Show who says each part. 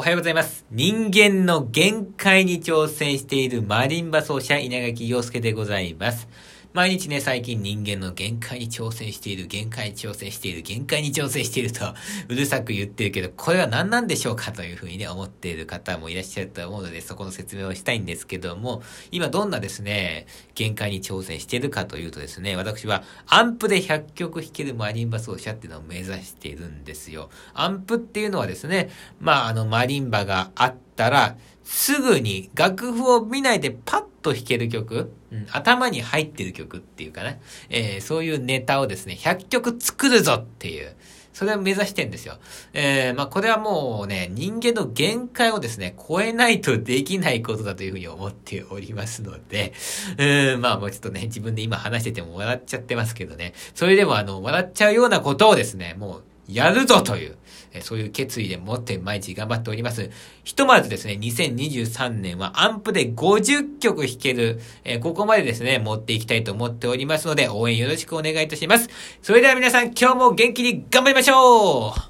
Speaker 1: おはようございます。人間の限界に挑戦しているマリンバ奏者稲垣陽介でございます。毎日ね、最近人間の限界に挑戦している、限界に挑戦している、限界に挑戦していると、うるさく言ってるけど、これは何なんでしょうかというふうにね、思っている方もいらっしゃると思うので、そこの説明をしたいんですけども、今どんなですね、限界に挑戦しているかというとですね、私はアンプで100曲弾けるマリンバ奏者っていうのを目指しているんですよ。アンプっていうのはですね、まあ、あの、マリンバがあったら、すぐに楽譜を見ないでパッと弾ける曲、うん、頭に入ってる曲っていうかな、えー、そういうネタをですね、100曲作るぞっていう、それを目指してんですよ。えー、まあ、これはもうね、人間の限界をですね、超えないとできないことだというふうに思っておりますので、うん、まあ、もうちょっとね、自分で今話してても笑っちゃってますけどね、それでもあの、笑っちゃうようなことをですね、もう、やるぞという、えそういう決意で持って毎日頑張っております。ひとまずですね、2023年はアンプで50曲弾ける、えここまでですね、持っていきたいと思っておりますので、応援よろしくお願いいたします。それでは皆さん、今日も元気に頑張りましょう